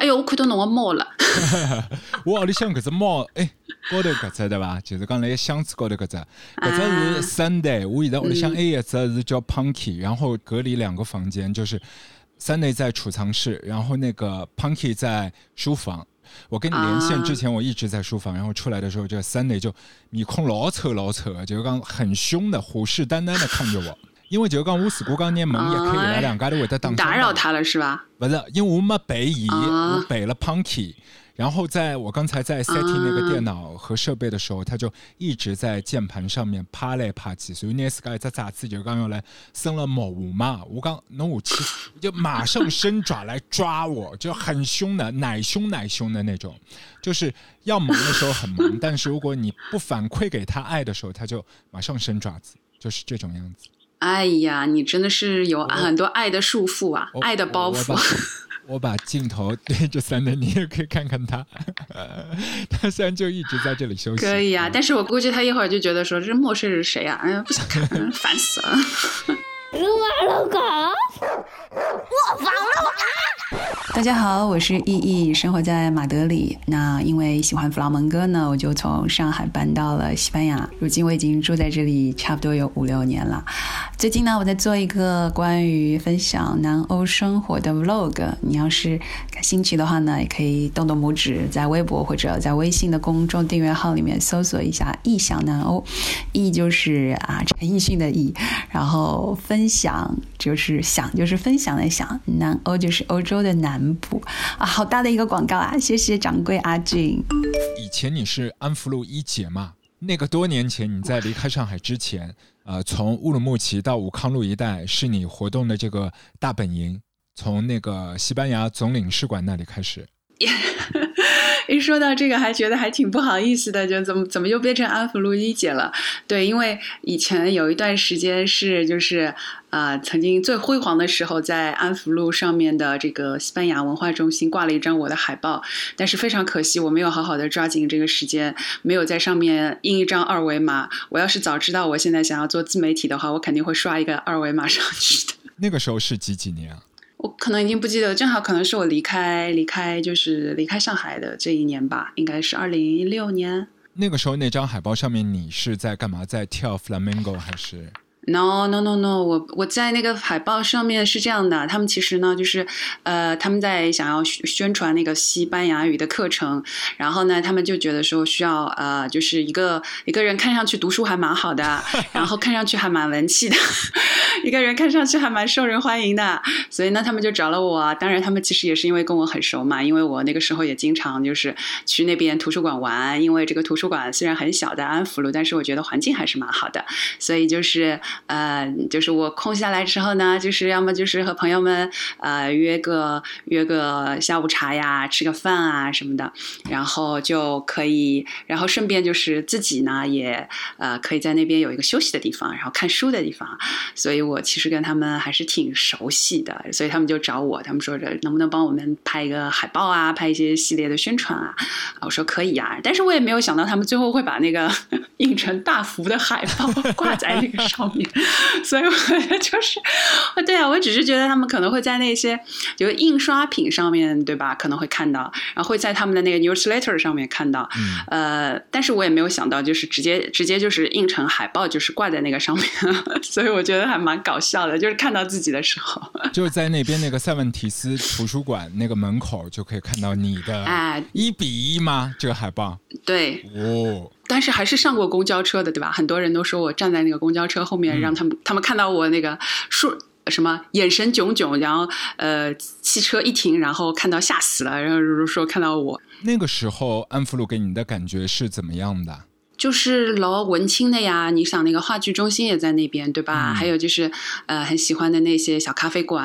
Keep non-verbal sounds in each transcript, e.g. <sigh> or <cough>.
哎哟，我看到侬个猫了。<laughs> 我屋里向搿只猫，哎，高头搿只对伐？就是讲辣箱子高头搿只，搿只是 Sunday。我现在屋里向还有一只是叫 Punky，然后隔离两个房间，就是 Sunday 在储藏室，然后那个 Punky 在书房。我跟你连线之前，我一直在书房，然后出来的时候，这个 Sunday 就面孔老丑老丑，就是讲很凶的，虎视眈眈的看着我。因为就讲我如果讲拿门一开，伊拉两家都会得打打扰他了是吧？不是，因为我没背伊，我背了 Punky。然后在我刚才在 setting 那个电脑和设备的时候，他就一直在键盘上面趴来趴去，所以那时候在爪子就刚用来生了毛嘛，我刚弄武器就马上伸爪来抓我，就很凶的，奶凶奶凶的那种，就是要忙的时候很忙，<laughs> 但是如果你不反馈给他爱的时候，他就马上伸爪子，就是这种样子。哎呀，你真的是有很多爱的束缚啊，爱的包袱。<laughs> 我把镜头对着三的，你也可以看看他。<laughs> 他虽然就一直在这里休息。可以啊，但是我估计他一会儿就觉得说这陌生人谁啊？哎呀，不想看，烦死了。撸啊撸狗，我房了。大家好，我是意意，生活在马德里。那因为喜欢弗朗门哥呢，我就从上海搬到了西班牙。如今我已经住在这里差不多有五六年了。最近呢，我在做一个关于分享南欧生活的 vlog。你要是感兴趣的话呢，也可以动动拇指，在微博或者在微信的公众订阅号里面搜索一下“异想南欧”。意就是啊陈奕迅的意，然后分享就是想就是分享的想，南欧就是欧洲的南。部啊，好大的一个广告啊！谢谢掌柜阿俊。以前你是安福路一姐嘛？那个多年前你在离开上海之前，呃，从乌鲁木齐到武康路一带是你活动的这个大本营，从那个西班牙总领事馆那里开始。<laughs> 一说到这个，还觉得还挺不好意思的，就怎么怎么又变成安福路一姐了？对，因为以前有一段时间是就是啊，曾经最辉煌的时候，在安福路上面的这个西班牙文化中心挂了一张我的海报，但是非常可惜，我没有好好的抓紧这个时间，没有在上面印一张二维码。我要是早知道我现在想要做自媒体的话，我肯定会刷一个二维码上去的。那个时候是几几年啊？我可能已经不记得，正好可能是我离开离开就是离开上海的这一年吧，应该是二零一六年。那个时候那张海报上面你是在干嘛？在跳 flamingo 还是？No no no no，我我在那个海报上面是这样的，他们其实呢就是，呃，他们在想要宣传那个西班牙语的课程，然后呢，他们就觉得说需要呃，就是一个一个人看上去读书还蛮好的，然后看上去还蛮文气的，<laughs> 一个人看上去还蛮受人欢迎的，所以呢，他们就找了我。当然，他们其实也是因为跟我很熟嘛，因为我那个时候也经常就是去那边图书馆玩，因为这个图书馆虽然很小的安福路，但是我觉得环境还是蛮好的，所以就是。呃，就是我空下来之后呢，就是要么就是和朋友们呃约个约个下午茶呀，吃个饭啊什么的，然后就可以，然后顺便就是自己呢也呃可以在那边有一个休息的地方，然后看书的地方，所以我其实跟他们还是挺熟悉的，所以他们就找我，他们说着能不能帮我们拍一个海报啊，拍一些系列的宣传啊，我说可以啊，但是我也没有想到他们最后会把那个 <laughs> 印成大幅的海报挂在那个上面。<laughs> 所以，我 <laughs> 就是，对啊，我只是觉得他们可能会在那些就是印刷品上面对吧，可能会看到，然后会在他们的那个 newsletter 上面看到，嗯呃，但是我也没有想到，就是直接直接就是印成海报，就是挂在那个上面，<laughs> 所以我觉得还蛮搞笑的，就是看到自己的时候，就是在那边那个塞万提斯图书馆那个门口就可以看到你的，哎，一比一吗？这个海报？对，哦。但是还是上过公交车的，对吧？很多人都说我站在那个公交车后面，让他们他们看到我那个说什么眼神炯炯，然后呃，汽车一停，然后看到吓死了，然后说看到我。那个时候，安福路给你的感觉是怎么样的？就是老文青的呀，你想那个话剧中心也在那边，对吧？还有就是，呃，很喜欢的那些小咖啡馆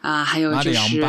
啊，还有就是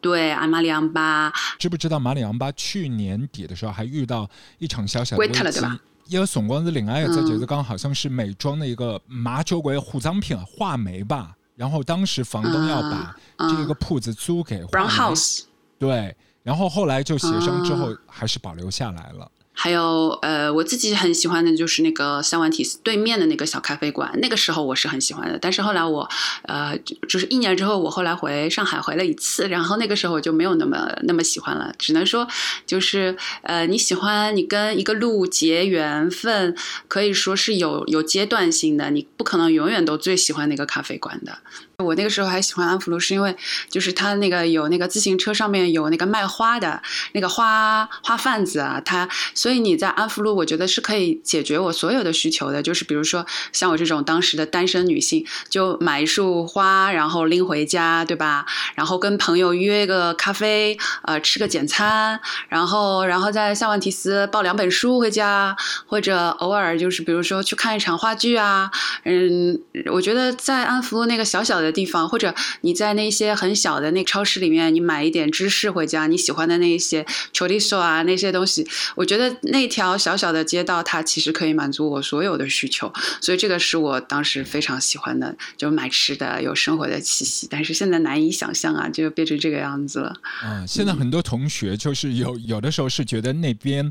对阿玛里昂巴。知不知道马里昂巴去年底的时候还遇到一场小小的危机？因为总光子另外一个，就是刚好像是美妆的一个马酒馆化妆品画眉吧。然后当时房东要把这个铺子租给 Brown House，对，然后后来就协商之后还是保留下来了。还有呃，我自己很喜欢的就是那个三万体对面的那个小咖啡馆，那个时候我是很喜欢的。但是后来我呃，就是一年之后，我后来回上海回了一次，然后那个时候我就没有那么那么喜欢了。只能说就是呃，你喜欢你跟一个路结缘分，可以说是有有阶段性的，你不可能永远都最喜欢那个咖啡馆的。我那个时候还喜欢安福路，是因为就是他那个有那个自行车上面有那个卖花的那个花花贩子啊，他所以你在安福路，我觉得是可以解决我所有的需求的。就是比如说像我这种当时的单身女性，就买一束花，然后拎回家，对吧？然后跟朋友约个咖啡，呃，吃个简餐，然后然后在萨万提斯抱两本书回家，或者偶尔就是比如说去看一场话剧啊，嗯，我觉得在安福路那个小小的。地方，或者你在那些很小的那超市里面，你买一点芝士回家，你喜欢的那一些 chorizo 啊那些东西，我觉得那条小小的街道，它其实可以满足我所有的需求，所以这个是我当时非常喜欢的，就买吃的，有生活的气息。但是现在难以想象啊，就变成这个样子了。嗯，现在很多同学就是有有的时候是觉得那边。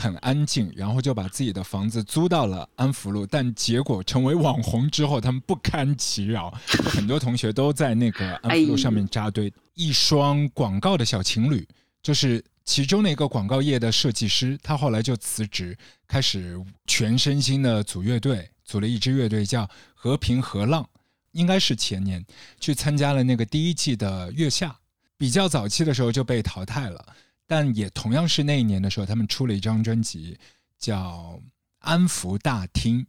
很安静，然后就把自己的房子租到了安福路，但结果成为网红之后，他们不堪其扰，<laughs> 很多同学都在那个安福路上面扎堆。一双广告的小情侣，就是其中的一个广告业的设计师，他后来就辞职，开始全身心的组乐队，组了一支乐队叫和平和浪，应该是前年去参加了那个第一季的月下，比较早期的时候就被淘汰了。但也同样是那一年的时候，他们出了一张专辑，叫《安福大厅》。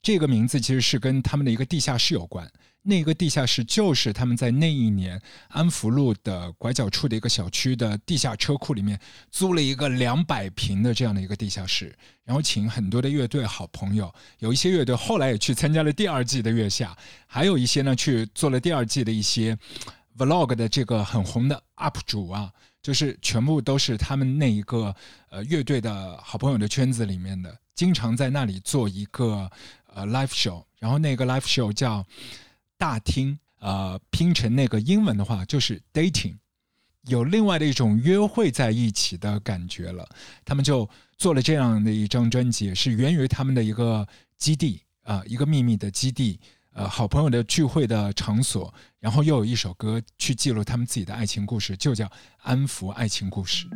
这个名字其实是跟他们的一个地下室有关。那个地下室就是他们在那一年安福路的拐角处的一个小区的地下车库里面租了一个两百平的这样的一个地下室，然后请很多的乐队好朋友，有一些乐队后来也去参加了第二季的月下，还有一些呢去做了第二季的一些 vlog 的这个很红的 UP 主啊。就是全部都是他们那一个呃乐队的好朋友的圈子里面的，经常在那里做一个呃 live show，然后那个 live show 叫大厅，呃拼成那个英文的话就是 dating，有另外的一种约会在一起的感觉了。他们就做了这样的一张专辑，是源于他们的一个基地啊，一个秘密的基地。呃，好朋友的聚会的场所，然后又有一首歌去记录他们自己的爱情故事，就叫《安抚爱情故事》。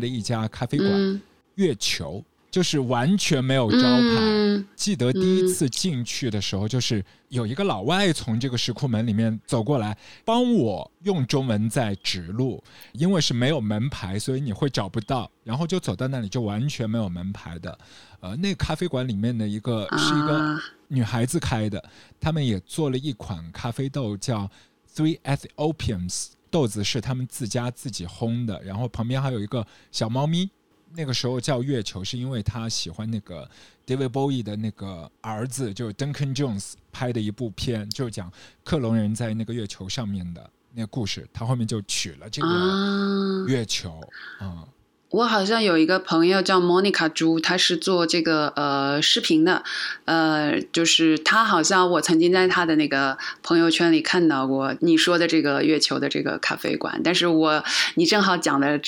的一家咖啡馆月球。就是完全没有招牌。记得第一次进去的时候，就是有一个老外从这个石库门里面走过来，帮我用中文在指路。因为是没有门牌，所以你会找不到。然后就走到那里，就完全没有门牌的。呃，那咖啡馆里面的一个是一个女孩子开的，他们也做了一款咖啡豆，叫 Three Ethiopians，豆子是他们自家自己烘的。然后旁边还有一个小猫咪。那个时候叫月球，是因为他喜欢那个 David Bowie 的那个儿子，就是 Duncan Jones 拍的一部片，就讲克隆人在那个月球上面的那个故事。他后面就取了这个月球。啊，我好像有一个朋友叫 Monica 朱，他是做这个呃视频的，呃，就是他好像我曾经在他的那个朋友圈里看到过你说的这个月球的这个咖啡馆，但是我你正好讲的。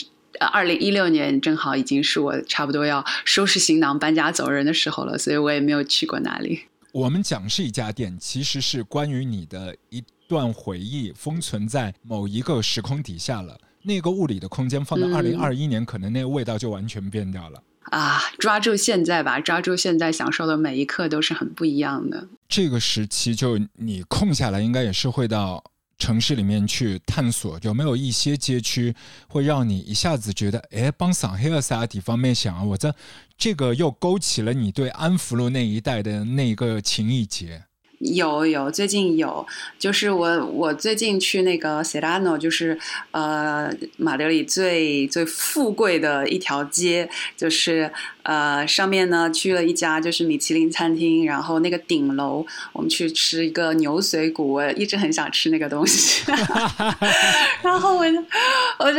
二零一六年正好已经是我差不多要收拾行囊搬家走人的时候了，所以我也没有去过那里。我们讲是一家店，其实是关于你的一段回忆，封存在某一个时空底下了。那个物理的空间放到二零二一年，可能那个味道就完全变掉了。啊，抓住现在吧，抓住现在，享受的每一刻都是很不一样的。这个时期，就你空下来，应该也是会到。城市里面去探索，有没有一些街区会让你一下子觉得，哎，帮上海尔萨地方面想啊，我这这个又勾起了你对安福路那一带的那个情谊结。有有，最近有，就是我我最近去那个 Serrano，就是呃马德里最最富贵的一条街，就是呃上面呢去了一家就是米其林餐厅，然后那个顶楼我们去吃一个牛髓骨，我一直很想吃那个东西，<laughs> 然后我就我就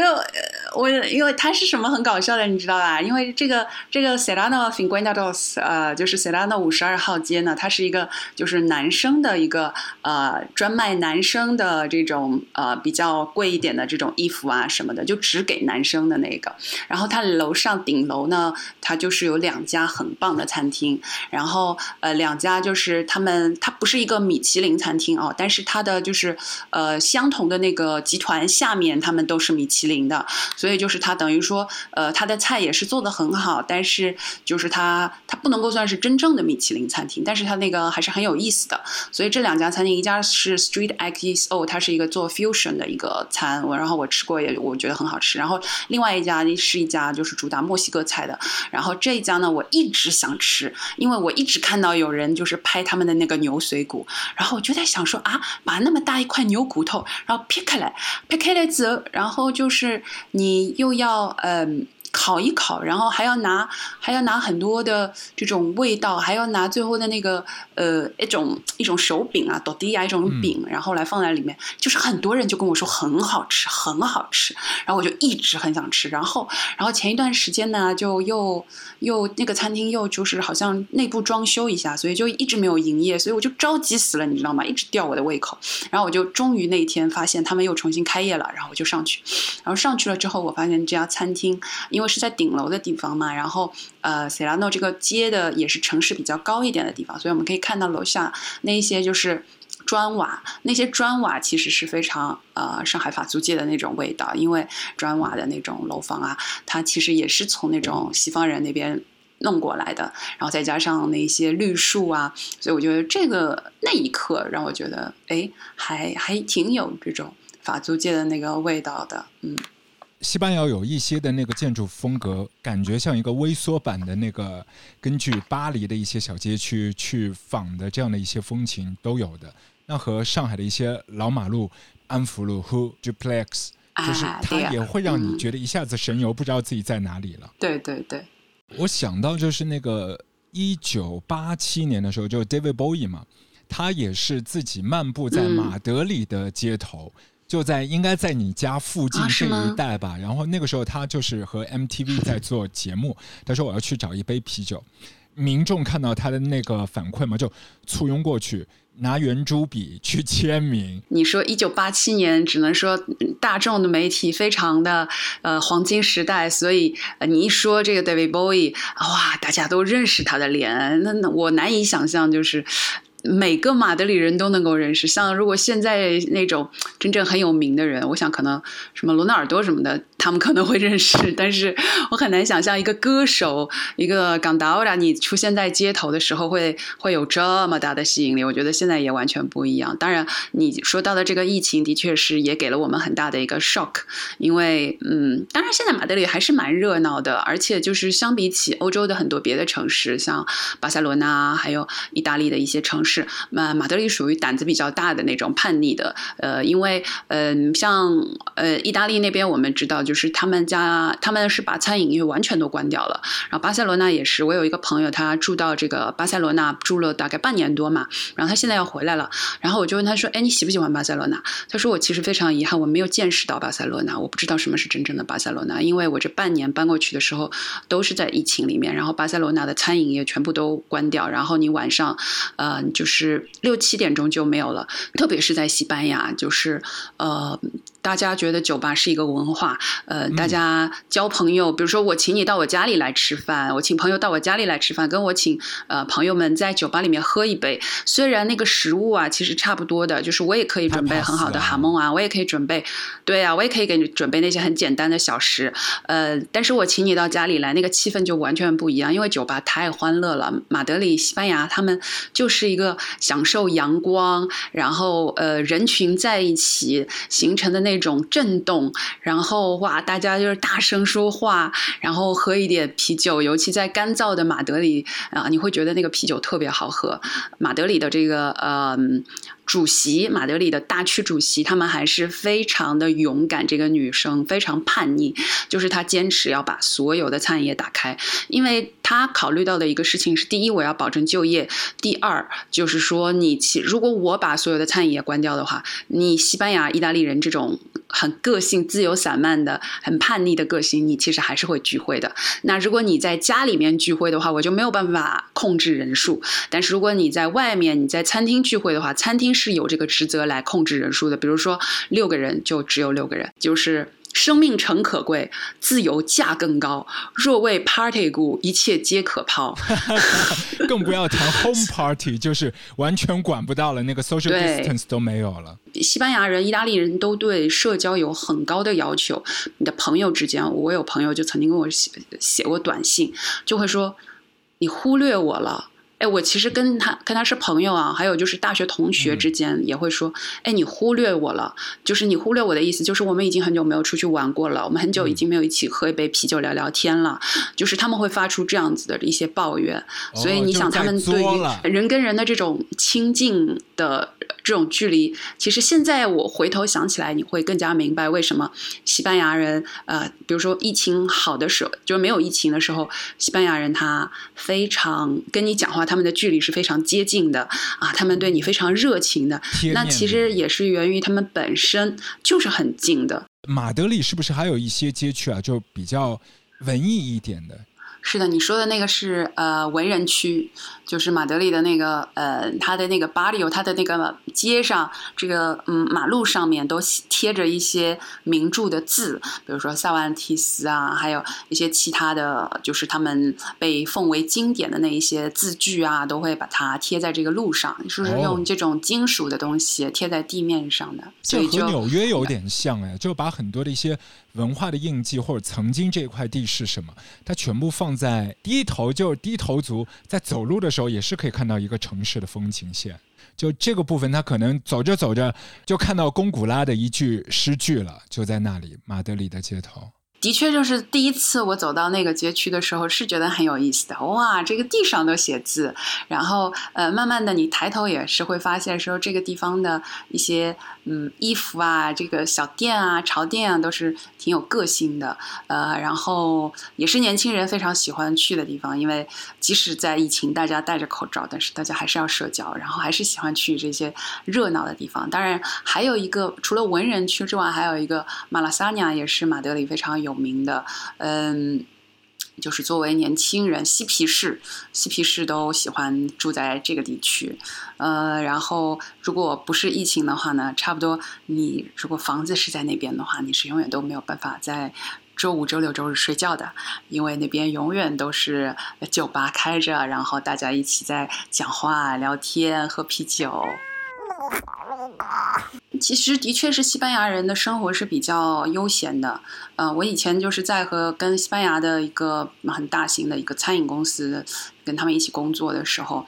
我因为它是什么很搞笑的，你知道吧？因为这个这个 Serrano Finguenda Dos，呃就是 Serrano 五十二号街呢，它是一个就是男。生的一个呃，专卖男生的这种呃比较贵一点的这种衣服啊什么的，就只给男生的那个。然后它楼上顶楼呢，它就是有两家很棒的餐厅。然后呃，两家就是他们，它不是一个米其林餐厅哦，但是它的就是呃相同的那个集团下面，他们都是米其林的。所以就是它等于说呃，它的菜也是做的很好，但是就是它它不能够算是真正的米其林餐厅，但是它那个还是很有意思的。所以这两家餐厅，一家是 Street XO，它是一个做 fusion 的一个餐，我然后我吃过也我觉得很好吃。然后另外一家是一家就是主打墨西哥菜的，然后这一家呢我一直想吃，因为我一直看到有人就是拍他们的那个牛髓骨，然后我就在想说啊，把那么大一块牛骨头，然后劈开来，劈开来之后，然后就是你又要嗯。烤一烤，然后还要拿还要拿很多的这种味道，还要拿最后的那个呃一种一种手柄啊，多迪啊一种饼，然后来放在里面。就是很多人就跟我说很好吃，很好吃，然后我就一直很想吃。然后然后前一段时间呢，就又又那个餐厅又就是好像内部装修一下，所以就一直没有营业，所以我就着急死了，你知道吗？一直吊我的胃口。然后我就终于那一天发现他们又重新开业了，然后我就上去，然后上去了之后，我发现这家餐厅因为。是在顶楼的地方嘛，然后呃，塞拉诺这个街的也是城市比较高一点的地方，所以我们可以看到楼下那一些就是砖瓦，那些砖瓦其实是非常呃上海法租界的那种味道，因为砖瓦的那种楼房啊，它其实也是从那种西方人那边弄过来的，然后再加上那些绿树啊，所以我觉得这个那一刻让我觉得哎，还还挺有这种法租界的那个味道的，嗯。西班牙有一些的那个建筑风格，感觉像一个微缩版的那个，根据巴黎的一些小街区去仿的这样的一些风情都有的。那和上海的一些老马路、安福路 Who Duplex，就是它也会让你觉得一下子神游，不知道自己在哪里了。对对对，我想到就是那个一九八七年的时候，就 David Bowie 嘛，他也是自己漫步在马德里的街头。就在应该在你家附近这一带吧，然后那个时候他就是和 MTV <laughs> 在做节目，他说我要去找一杯啤酒，民众看到他的那个反馈嘛，就簇拥过去拿圆珠笔去签名。你说一九八七年，只能说大众的媒体非常的呃黄金时代，所以你一说这个 David Bowie，哇，大家都认识他的脸，那那我难以想象就是。每个马德里人都能够认识。像如果现在那种真正很有名的人，我想可能什么罗纳尔多什么的，他们可能会认识。<laughs> 但是我很难想象一个歌手，一个港达拉，你出现在街头的时候会会有这么大的吸引力。我觉得现在也完全不一样。当然，你说到的这个疫情，的确是也给了我们很大的一个 shock。因为，嗯，当然现在马德里还是蛮热闹的，而且就是相比起欧洲的很多别的城市，像巴塞罗那，还有意大利的一些城市。那马德里属于胆子比较大的那种叛逆的，呃，因为，嗯，像呃意大利那边，我们知道就是他们家他们是把餐饮业完全都关掉了，然后巴塞罗那也是，我有一个朋友他住到这个巴塞罗那住了大概半年多嘛，然后他现在要回来了，然后我就问他说，哎，你喜不喜欢巴塞罗那？他说我其实非常遗憾，我没有见识到巴塞罗那，我不知道什么是真正的巴塞罗那，因为我这半年搬过去的时候都是在疫情里面，然后巴塞罗那的餐饮业全部都关掉，然后你晚上，呃，就是。是六七点钟就没有了，特别是在西班牙，就是呃。大家觉得酒吧是一个文化，呃，大家交朋友，比如说我请你到我家里来吃饭，我请朋友到我家里来吃饭，跟我请呃朋友们在酒吧里面喝一杯，虽然那个食物啊其实差不多的，就是我也可以准备很好的哈梦啊，我也可以准备，对啊，我也可以给你准备那些很简单的小食，呃，但是我请你到家里来，那个气氛就完全不一样，因为酒吧太欢乐了。马德里、西班牙，他们就是一个享受阳光，然后呃人群在一起形成的那。种震动，然后哇，大家就是大声说话，然后喝一点啤酒，尤其在干燥的马德里啊，你会觉得那个啤酒特别好喝。马德里的这个呃。主席马德里的大区主席，他们还是非常的勇敢。这个女生非常叛逆，就是她坚持要把所有的餐饮业打开，因为她考虑到的一个事情是：第一，我要保证就业；第二，就是说你其如果我把所有的餐饮业关掉的话，你西班牙、意大利人这种很个性、自由散漫的、很叛逆的个性，你其实还是会聚会的。那如果你在家里面聚会的话，我就没有办法控制人数；但是如果你在外面，你在餐厅聚会的话，餐厅。是有这个职责来控制人数的，比如说六个人就只有六个人，就是生命诚可贵，自由价更高。若为 party 故，一切皆可抛。<laughs> 更不要谈 home party，就是完全管不到了，那个 social distance 都没有了。西班牙人、意大利人都对社交有很高的要求。你的朋友之间，我有朋友就曾经跟我写写过短信，就会说你忽略我了。哎，我其实跟他跟他是朋友啊，还有就是大学同学之间也会说，哎，你忽略我了，就是你忽略我的意思，就是我们已经很久没有出去玩过了，我们很久已经没有一起喝一杯啤酒聊聊天了，就是他们会发出这样子的一些抱怨，所以你想他们对于人跟人的这种亲近的这种距离，其实现在我回头想起来，你会更加明白为什么西班牙人，呃，比如说疫情好的时候，就是没有疫情的时候，西班牙人他非常跟你讲话。他们的距离是非常接近的啊，他们对你非常热情的，那其实也是源于他们本身就是很近的。马德里是不是还有一些街区啊，就比较文艺一点的？是的，你说的那个是呃文人区，就是马德里的那个呃，它的那个巴里有，它的那个街上，这个嗯马路上面都贴着一些名著的字，比如说萨万提斯啊，还有一些其他的就是他们被奉为经典的那一些字句啊，都会把它贴在这个路上，就是用这种金属的东西贴在地面上的，所以和纽约有点像哎，就把很多的一些。文化的印记，或者曾经这块地是什么，它全部放在低头，就是低头族在走路的时候，也是可以看到一个城市的风景线。就这个部分，他可能走着走着就看到龚古拉的一句诗句了，就在那里，马德里的街头。的确，就是第一次我走到那个街区的时候，是觉得很有意思的。哇，这个地上都写字，然后呃，慢慢的你抬头也是会发现说这个地方的一些嗯衣服啊，这个小店啊、潮店啊，都是挺有个性的。呃，然后也是年轻人非常喜欢去的地方，因为即使在疫情，大家戴着口罩，但是大家还是要社交，然后还是喜欢去这些热闹的地方。当然，还有一个除了文人区之外，还有一个马拉萨尼亚，也是马德里非常有。有名的，嗯，就是作为年轻人，嬉皮士，嬉皮士都喜欢住在这个地区，呃，然后如果不是疫情的话呢，差不多你如果房子是在那边的话，你是永远都没有办法在周五、周六、周日睡觉的，因为那边永远都是酒吧开着，然后大家一起在讲话、聊天、喝啤酒。啊其实的确是西班牙人的生活是比较悠闲的。呃，我以前就是在和跟西班牙的一个很大型的一个餐饮公司跟他们一起工作的时候，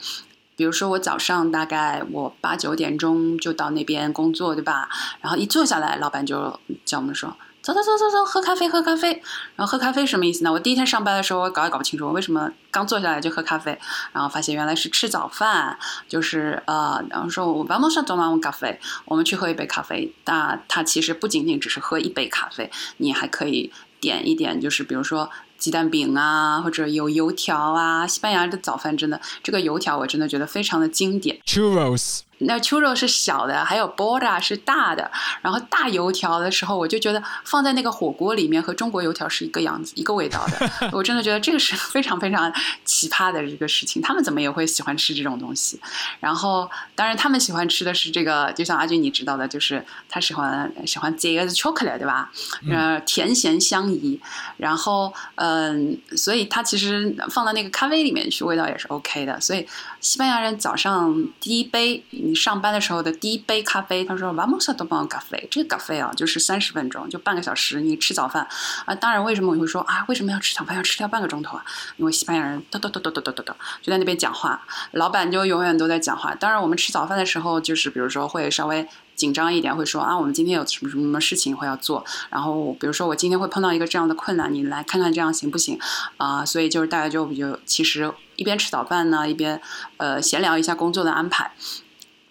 比如说我早上大概我八九点钟就到那边工作，对吧？然后一坐下来，老板就叫我们说。走走走走走，喝咖啡喝咖啡，然后喝咖啡什么意思呢？我第一天上班的时候，我搞也搞不清楚，我为什么刚坐下来就喝咖啡，然后发现原来是吃早饭，就是呃，然后说我 vamos a tomar un café，我们去喝一杯咖啡。那它其实不仅仅只是喝一杯咖啡，你还可以点一点，就是比如说鸡蛋饼啊，或者有油条啊。西班牙的早饭真的，这个油条我真的觉得非常的经典。Churros。那 churro 是小的，还有 bora 是大的。然后大油条的时候，我就觉得放在那个火锅里面和中国油条是一个样子、一个味道的。<laughs> 我真的觉得这个是 <laughs> 非常非常奇葩的一个事情。他们怎么也会喜欢吃这种东西？然后，当然他们喜欢吃的是这个，就像阿俊你知道的，就是他喜欢喜欢这个 chocolate 对吧？呃，甜咸相宜。然后，嗯，所以它其实放到那个咖啡里面去，味道也是 OK 的。所以西班牙人早上第一杯，你上班的时候的第一杯咖啡，他说 vamos a tomar café，这咖啡啊就是三十分钟，就半个小时，你吃早饭啊。当然，为什么我会说啊？为什么要吃早饭？要吃掉半个钟头啊？因为西班牙人，嘚嘚嘚嘚嘚嘚嘚，就在那边讲话，老板就永远都在讲话。当然，我们吃早饭的时候，就是比如说会稍微。紧张一点，会说啊，我们今天有什么什么什么事情会要做。然后比如说我今天会碰到一个这样的困难，你来看看这样行不行啊？所以就是大家就比较其实一边吃早饭呢，一边呃闲聊一下工作的安排。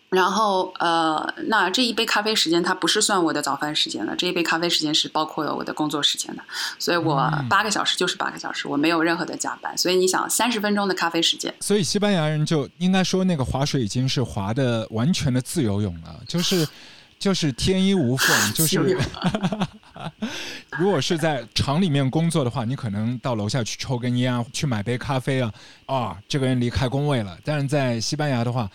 然后，呃，那这一杯咖啡时间它不是算我的早饭时间的，这一杯咖啡时间是包括了我的工作时间的，所以我八个小时就是八个小时，我没有任何的加班。所以你想，三十分钟的咖啡时间，所以西班牙人就应该说那个划水已经是划的完全的自由泳了，就是就是天衣无缝，就是 <laughs> 如果是在厂里面工作的话，你可能到楼下去抽根烟啊，去买杯咖啡啊，啊，这个人离开工位了。但是在西班牙的话。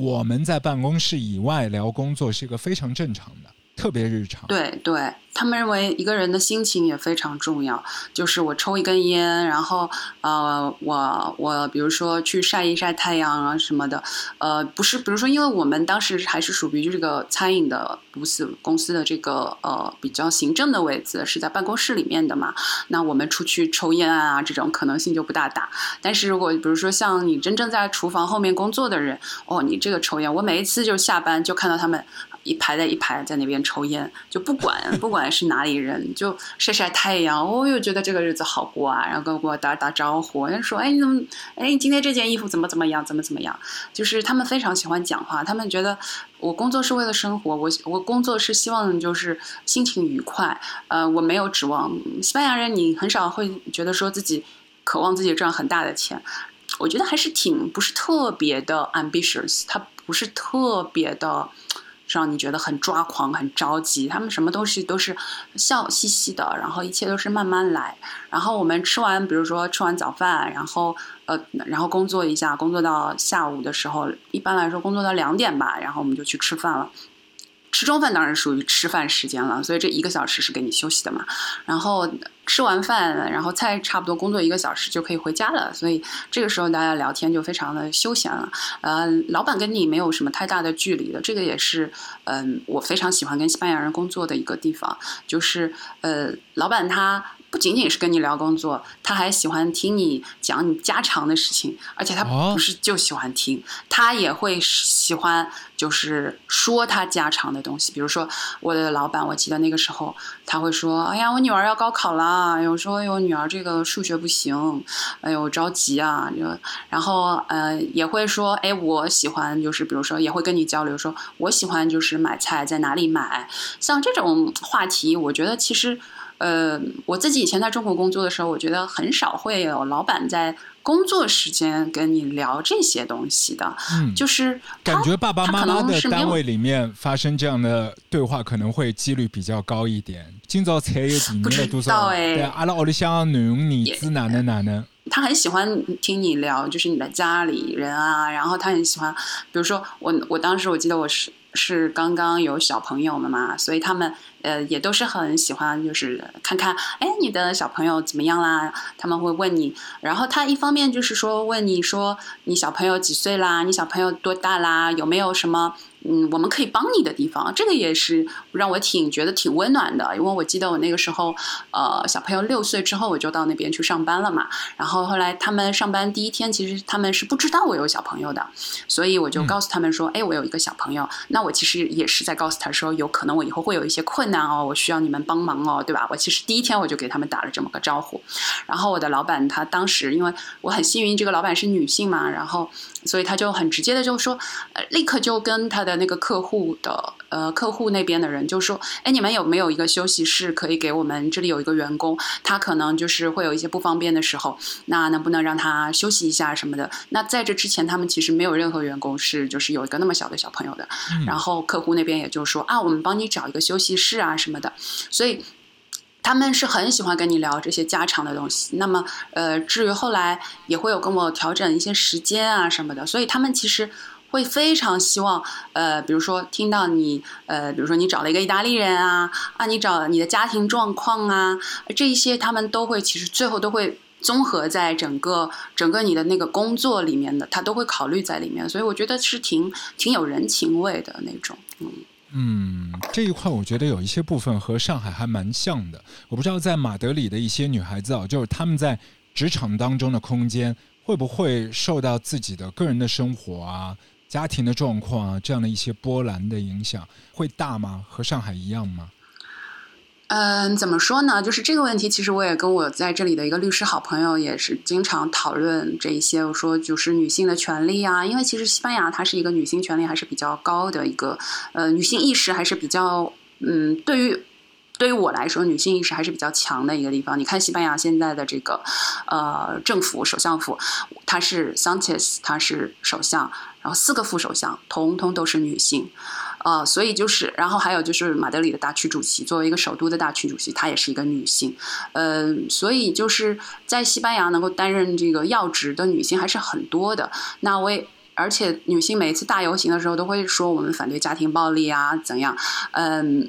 我们在办公室以外聊工作是一个非常正常的，特别日常。对对。他们认为一个人的心情也非常重要，就是我抽一根烟，然后呃，我我比如说去晒一晒太阳啊什么的，呃，不是，比如说，因为我们当时还是属于这个餐饮的公司公司的这个呃比较行政的位置，是在办公室里面的嘛，那我们出去抽烟啊这种可能性就不大大。但是如果比如说像你真正在厨房后面工作的人，哦，你这个抽烟，我每一次就下班就看到他们。一排在一排在那边抽烟，就不管 <laughs> 不管是哪里人，就晒晒太阳。我又觉得这个日子好过啊，然后跟我打打招呼，人家说：“哎，你怎么？哎，今天这件衣服怎么怎么样？怎么怎么样？”就是他们非常喜欢讲话，他们觉得我工作是为了生活，我我工作是希望就是心情愉快。呃，我没有指望西班牙人，你很少会觉得说自己渴望自己赚很大的钱。我觉得还是挺不是特别的 ambitious，他不是特别的。让你觉得很抓狂、很着急。他们什么东西都是笑嘻嘻的，然后一切都是慢慢来。然后我们吃完，比如说吃完早饭，然后呃，然后工作一下，工作到下午的时候，一般来说工作到两点吧，然后我们就去吃饭了。吃中饭当然属于吃饭时间了，所以这一个小时是给你休息的嘛。然后吃完饭，然后菜差不多工作一个小时就可以回家了，所以这个时候大家聊天就非常的休闲了。呃，老板跟你没有什么太大的距离的，这个也是嗯，我非常喜欢跟西班牙人工作的一个地方，就是呃，老板他。不仅仅是跟你聊工作，他还喜欢听你讲你家常的事情，而且他不是就喜欢听，他也会喜欢就是说他家常的东西。比如说我的老板，我记得那个时候他会说：“哎呀，我女儿要高考了，有时候我女儿这个数学不行，哎呦着急啊。”就然后呃也会说：“哎，我喜欢就是比如说也会跟你交流，说我喜欢就是买菜在哪里买，像这种话题，我觉得其实。”呃，我自己以前在中国工作的时候，我觉得很少会有老板在工作时间跟你聊这些东西的。嗯，就是感觉爸爸妈妈的单位里面发生这样的对话，可能会几率比较高一点。今早才有几年的多少？对，阿拉屋里乡女儿子哪能哪能？他很喜欢听你聊，就是你的家里人啊。然后他很喜欢，比如说我，我当时我记得我是是刚刚有小朋友们嘛，所以他们呃也都是很喜欢，就是看看，哎，你的小朋友怎么样啦？他们会问你，然后他一方面就是说问你说你小朋友几岁啦？你小朋友多大啦？有没有什么？嗯，我们可以帮你的地方，这个也是让我挺觉得挺温暖的。因为我记得我那个时候，呃，小朋友六岁之后我就到那边去上班了嘛。然后后来他们上班第一天，其实他们是不知道我有小朋友的，所以我就告诉他们说：“哎，我有一个小朋友。”那我其实也是在告诉他说，有可能我以后会有一些困难哦，我需要你们帮忙哦，对吧？我其实第一天我就给他们打了这么个招呼。然后我的老板他当时因为我很幸运，这个老板是女性嘛，然后。所以他就很直接的就说，呃，立刻就跟他的那个客户的呃客户那边的人就说，哎，你们有没有一个休息室可以给我们？这里有一个员工，他可能就是会有一些不方便的时候，那能不能让他休息一下什么的？那在这之前，他们其实没有任何员工是就是有一个那么小的小朋友的。然后客户那边也就说啊，我们帮你找一个休息室啊什么的。所以。他们是很喜欢跟你聊这些家常的东西，那么，呃，至于后来也会有跟我调整一些时间啊什么的，所以他们其实会非常希望，呃，比如说听到你，呃，比如说你找了一个意大利人啊，啊，你找你的家庭状况啊，这一些他们都会其实最后都会综合在整个整个你的那个工作里面的，他都会考虑在里面，所以我觉得是挺挺有人情味的那种，嗯。这一块我觉得有一些部分和上海还蛮像的。我不知道在马德里的一些女孩子啊，就是她们在职场当中的空间会不会受到自己的个人的生活啊、家庭的状况啊这样的一些波澜的影响，会大吗？和上海一样吗？嗯，怎么说呢？就是这个问题，其实我也跟我在这里的一个律师好朋友也是经常讨论这一些。我说，就是女性的权利啊，因为其实西班牙它是一个女性权利还是比较高的一个，呃，女性意识还是比较，嗯，对于对于我来说，女性意识还是比较强的一个地方。你看西班牙现在的这个呃政府首相府，他是 Sanchez，他是首相，四个副首相，统统都是女性。啊，所以就是，然后还有就是马德里的大区主席，作为一个首都的大区主席，她也是一个女性，嗯，所以就是在西班牙能够担任这个要职的女性还是很多的。那我也，而且女性每一次大游行的时候都会说我们反对家庭暴力啊，怎样，嗯。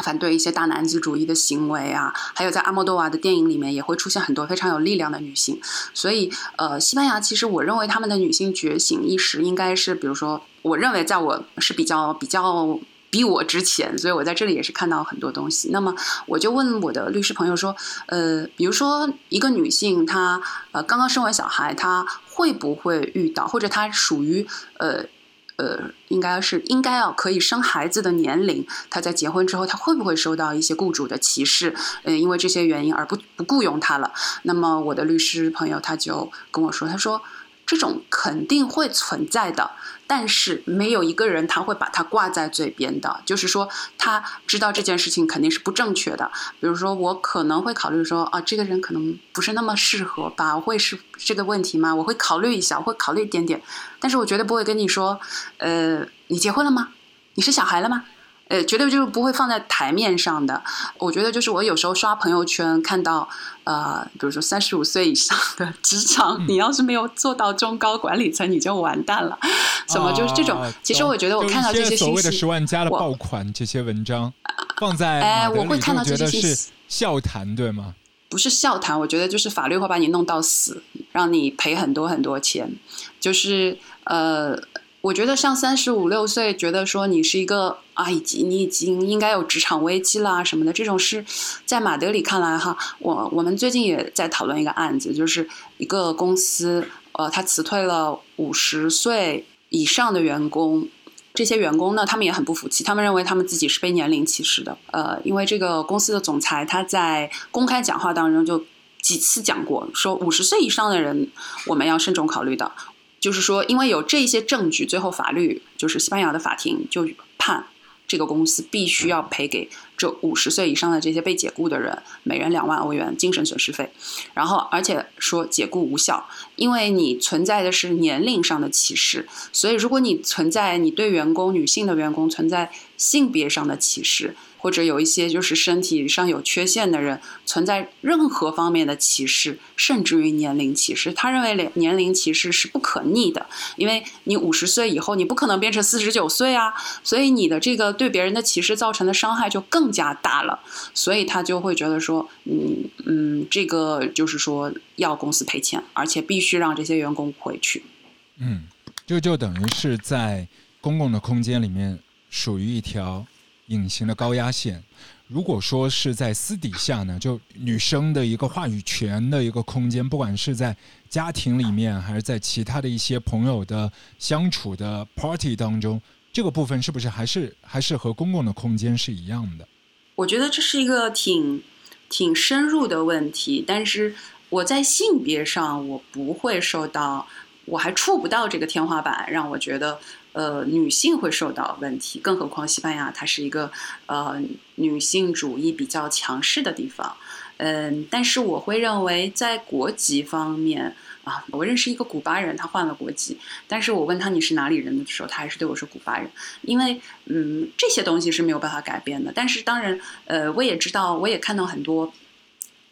反对一些大男子主义的行为啊，还有在阿莫多瓦的电影里面也会出现很多非常有力量的女性，所以呃，西班牙其实我认为他们的女性觉醒意识应该是，比如说，我认为在我是比较比较比我之前，所以我在这里也是看到很多东西。那么我就问我的律师朋友说，呃，比如说一个女性她呃刚刚生完小孩，她会不会遇到，或者她属于呃。呃，应该是应该要可以生孩子的年龄，他在结婚之后，他会不会受到一些雇主的歧视？嗯，因为这些原因而不不雇佣他了。那么我的律师朋友他就跟我说，他说。这种肯定会存在的，但是没有一个人他会把它挂在嘴边的。就是说，他知道这件事情肯定是不正确的。比如说，我可能会考虑说，啊，这个人可能不是那么适合吧？会是这个问题吗？我会考虑一下，我会考虑一点点。但是我绝对不会跟你说，呃，你结婚了吗？你是小孩了吗？呃，绝对就是不会放在台面上的。我觉得就是我有时候刷朋友圈看到，呃，比如说三十五岁以上的职场，你要是没有做到中高管理层，你就完蛋了。什么就是这种？其实我觉得我看到这些所谓的十万加的爆款这些文章放在哎，我会看到这些信息，笑谈对吗？不是笑谈，我觉得就是法律会把你弄到死，让你赔很多很多钱。就是呃。我觉得像三十五六岁，觉得说你是一个啊，已经你已经应该有职场危机啦什么的，这种事，在马德里看来哈，我我们最近也在讨论一个案子，就是一个公司，呃，他辞退了五十岁以上的员工，这些员工呢，他们也很不服气，他们认为他们自己是被年龄歧视的，呃，因为这个公司的总裁他在公开讲话当中就几次讲过，说五十岁以上的人我们要慎重考虑的。就是说，因为有这些证据，最后法律就是西班牙的法庭就判这个公司必须要赔给这五十岁以上的这些被解雇的人每人两万欧元精神损失费，然后而且说解雇无效，因为你存在的是年龄上的歧视，所以如果你存在你对员工女性的员工存在性别上的歧视，或者有一些就是身体上有缺陷的人存在任何方面的歧视，甚至于年龄歧视。他认为年年龄歧视是不可逆的，因为你五十岁以后你不可能变成四十九岁啊，所以你的这个对别人的歧视造成的伤害就更加大了。所以他就会觉得说，嗯嗯，这个就是说要公司赔钱，而且必须让这些员工回去。嗯，这就等于是在公共的空间里面。属于一条隐形的高压线。如果说是在私底下呢，就女生的一个话语权的一个空间，不管是在家庭里面，还是在其他的一些朋友的相处的 party 当中，这个部分是不是还是还是和公共的空间是一样的？我觉得这是一个挺挺深入的问题，但是我在性别上我不会受到，我还触不到这个天花板，让我觉得。呃，女性会受到问题，更何况西班牙它是一个呃女性主义比较强势的地方。嗯，但是我会认为在国籍方面啊，我认识一个古巴人，他换了国籍，但是我问他你是哪里人的时候，他还是对我说古巴人，因为嗯这些东西是没有办法改变的。但是当然，呃，我也知道，我也看到很多。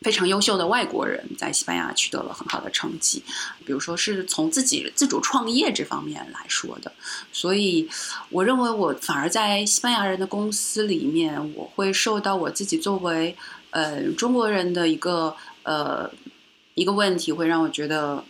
非常优秀的外国人在西班牙取得了很好的成绩，比如说是从自己自主创业这方面来说的，所以我认为我反而在西班牙人的公司里面，我会受到我自己作为呃中国人的一个呃一个问题，会让我觉得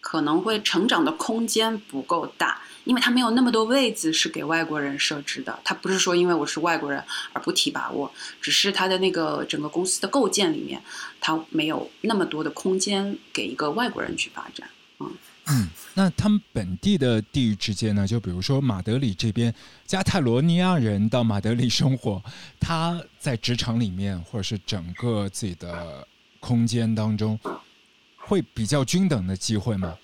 可能会成长的空间不够大。因为他没有那么多位子是给外国人设置的，他不是说因为我是外国人而不提拔我，只是他的那个整个公司的构建里面，他没有那么多的空间给一个外国人去发展。嗯嗯，那他们本地的地域之间呢？就比如说马德里这边，加泰罗尼亚人到马德里生活，他在职场里面或者是整个自己的空间当中，会比较均等的机会吗？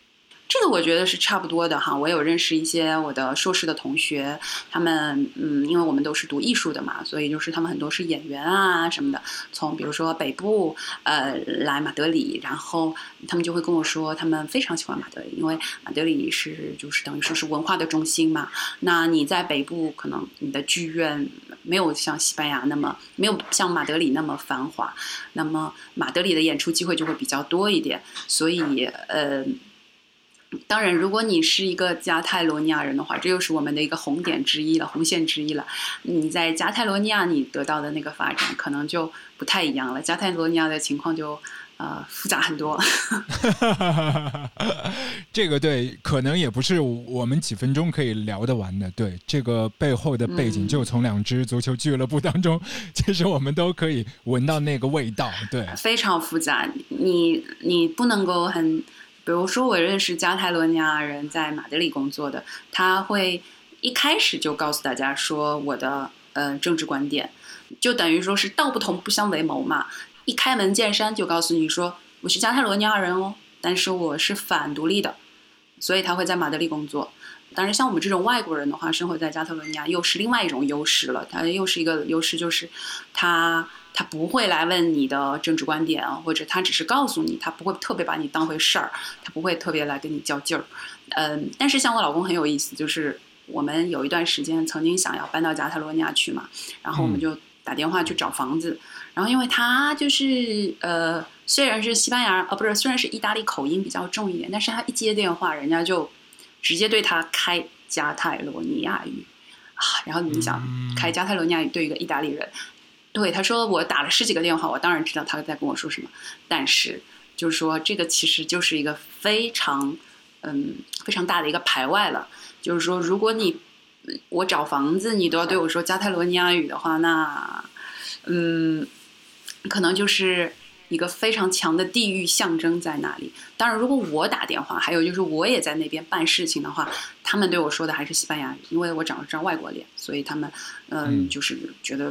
这个我觉得是差不多的哈，我有认识一些我的硕士的同学，他们嗯，因为我们都是读艺术的嘛，所以就是他们很多是演员啊什么的，从比如说北部呃来马德里，然后他们就会跟我说，他们非常喜欢马德里，因为马德里是就是等于说是文化的中心嘛。那你在北部可能你的剧院没有像西班牙那么没有像马德里那么繁华，那么马德里的演出机会就会比较多一点，所以呃。当然，如果你是一个加泰罗尼亚人的话，这又是我们的一个红点之一了，红线之一了。你在加泰罗尼亚，你得到的那个发展可能就不太一样了。加泰罗尼亚的情况就呃复杂很多。<laughs> 这个对，可能也不是我们几分钟可以聊得完的。对，这个背后的背景，就从两支足球俱乐部当中，其实我们都可以闻到那个味道。对，非常复杂。你你不能够很。比如说，我认识加泰罗尼亚人在马德里工作的，他会一开始就告诉大家说我的呃政治观点，就等于说是道不同不相为谋嘛。一开门见山就告诉你说我是加泰罗尼亚人哦，但是我是反独立的，所以他会在马德里工作。当然，像我们这种外国人的话，生活在加泰罗尼亚又是另外一种优势了，它又是一个优势，就是他。他不会来问你的政治观点啊，或者他只是告诉你，他不会特别把你当回事儿，他不会特别来跟你较劲儿。嗯，但是像我老公很有意思，就是我们有一段时间曾经想要搬到加泰罗尼亚去嘛，然后我们就打电话去找房子，然后因为他就是呃，虽然是西班牙啊不是，虽然是意大利口音比较重一点，但是他一接电话，人家就直接对他开加泰罗尼亚语啊，然后你想开加泰罗尼亚语对一个意大利人。对，他说我打了十几个电话，我当然知道他在跟我说什么，但是就是说这个其实就是一个非常嗯非常大的一个排外了。就是说，如果你我找房子，你都要对我说加泰罗尼亚语的话，那嗯可能就是。一个非常强的地域象征在那里。当然，如果我打电话，还有就是我也在那边办事情的话，他们对我说的还是西班牙语，因为我长了张外国脸，所以他们嗯，就是觉得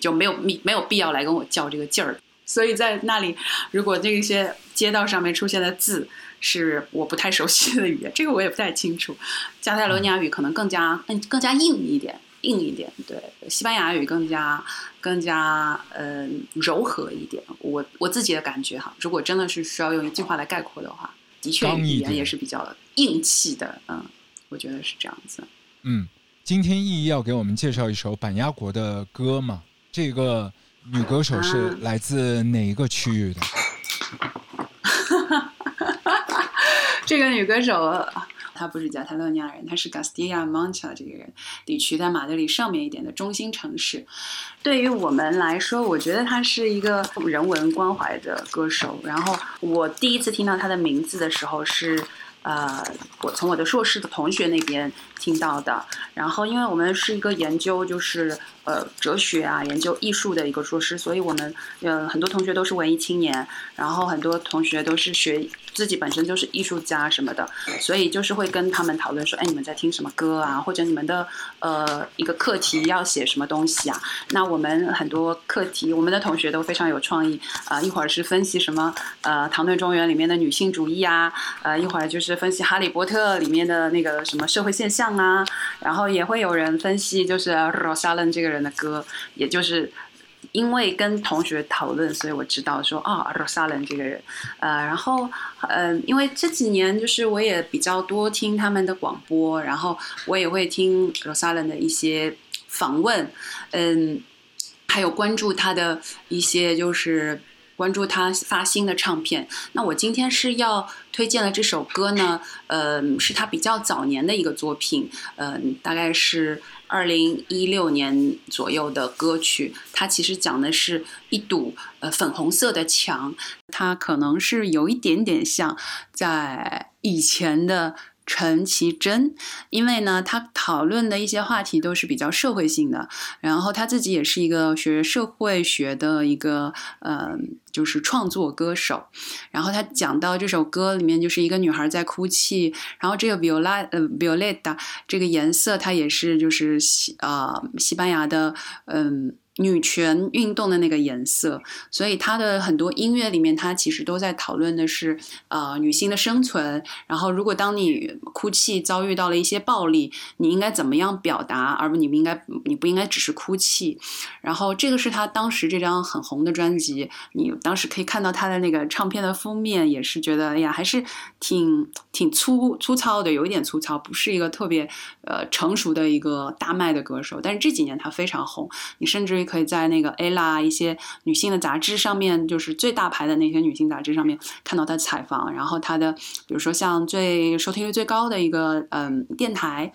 就没有没没有必要来跟我较这个劲儿。所以在那里，如果这些街道上面出现的字是我不太熟悉的语言，这个我也不太清楚。加泰罗尼亚语可能更加嗯更加硬一点。硬一点，对，西班牙语更加更加嗯柔和一点。我我自己的感觉哈，如果真的是需要用一句话来概括的话，的确语言也是比较硬气的，嗯，我觉得是这样子。嗯，今天意义要给我们介绍一首板鸭国的歌嘛？这个女歌手是来自哪一个区域的？<laughs> 这个女歌手。她不是加泰罗尼亚人，她是 Gastilla Mancha 这个人地区，在马德里上面一点的中心城市。对于我们来说，我觉得她是一个人文关怀的歌手。然后我第一次听到她的名字的时候是。呃，我从我的硕士的同学那边听到的。然后，因为我们是一个研究，就是呃哲学啊，研究艺术的一个硕士，所以我们呃很多同学都是文艺青年，然后很多同学都是学自己本身就是艺术家什么的，所以就是会跟他们讨论说，哎，你们在听什么歌啊？或者你们的呃一个课题要写什么东西啊？那我们很多课题，我们的同学都非常有创意啊，一会儿是分析什么呃唐顿庄园里面的女性主义啊，呃一会儿就是。分析《哈利波特》里面的那个什么社会现象啊，然后也会有人分析，就是 Rosalind 这个人的歌，也就是因为跟同学讨论，所以我知道说啊，Rosalind 这个人，呃，然后嗯，因为这几年就是我也比较多听他们的广播，然后我也会听 Rosalind 的一些访问，嗯，还有关注他的一些就是。关注他发新的唱片。那我今天是要推荐的这首歌呢，呃，是他比较早年的一个作品，嗯，大概是二零一六年左右的歌曲。它其实讲的是一堵呃粉红色的墙，它可能是有一点点像在以前的。陈绮贞，因为呢，他讨论的一些话题都是比较社会性的，然后他自己也是一个学社会学的一个，呃，就是创作歌手。然后他讲到这首歌里面就是一个女孩在哭泣，然后这个 viola 呃 violeta 这个颜色，它也是就是西呃西班牙的，嗯。女权运动的那个颜色，所以他的很多音乐里面，他其实都在讨论的是，呃，女性的生存。然后，如果当你哭泣遭遇到了一些暴力，你应该怎么样表达，而不你不应该，你不应该只是哭泣。然后，这个是他当时这张很红的专辑，你当时可以看到他的那个唱片的封面，也是觉得，哎呀，还是挺挺粗粗糙的，有一点粗糙，不是一个特别呃成熟的一个大卖的歌手。但是这几年他非常红，你甚至于。可以在那个 ella 一些女性的杂志上面，就是最大牌的那些女性杂志上面看到她的采访，然后她的，比如说像最收听率最高的一个嗯电台，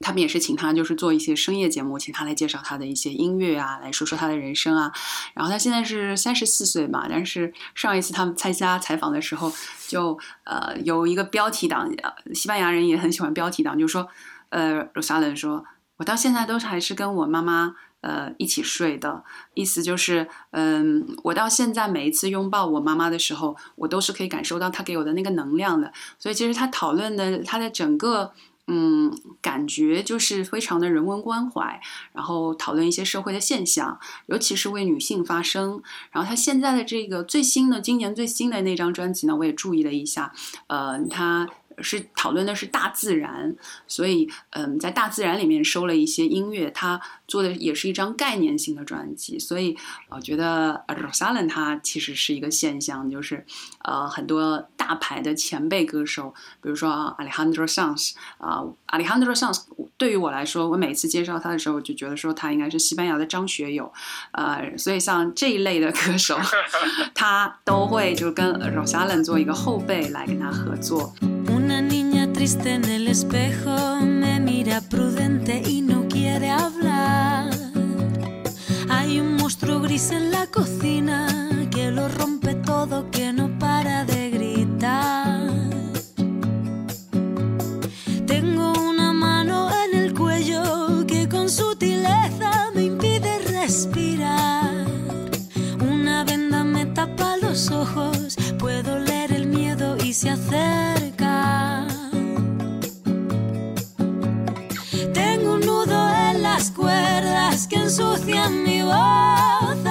他们也是请她就是做一些深夜节目，请她来介绍她的一些音乐啊，来说说她的人生啊。然后她现在是三十四岁嘛，但是上一次他们参加采访的时候，就呃有一个标题党，西班牙人也很喜欢标题党，就说呃罗萨伦说，我到现在都是还是跟我妈妈。呃，一起睡的意思就是，嗯，我到现在每一次拥抱我妈妈的时候，我都是可以感受到她给我的那个能量的。所以，其实他讨论的他的整个，嗯，感觉就是非常的人文关怀，然后讨论一些社会的现象，尤其是为女性发声。然后，他现在的这个最新的，今年最新的那张专辑呢，我也注意了一下，呃，他。是讨论的是大自然，所以嗯，在大自然里面收了一些音乐，他做的也是一张概念性的专辑，所以我觉得 Rosalind 他其实是一个现象，就是呃很多大牌的前辈歌手，比如说 Alejandro Sanz 啊，Alejandro Sanz 对于我来说，我每次介绍他的时候我就觉得说他应该是西班牙的张学友，呃，所以像这一类的歌手，<laughs> 他都会就跟 Rosalind 做一个后辈来跟他合作。Una niña triste en el espejo me mira prudente y no en la cocina que lo rompe todo, que no para de gritar. Tengo una mano en el cuello que con sutileza me impide respirar. Una venda me tapa los ojos, puedo leer el miedo y se acerca. que ensucian mi voz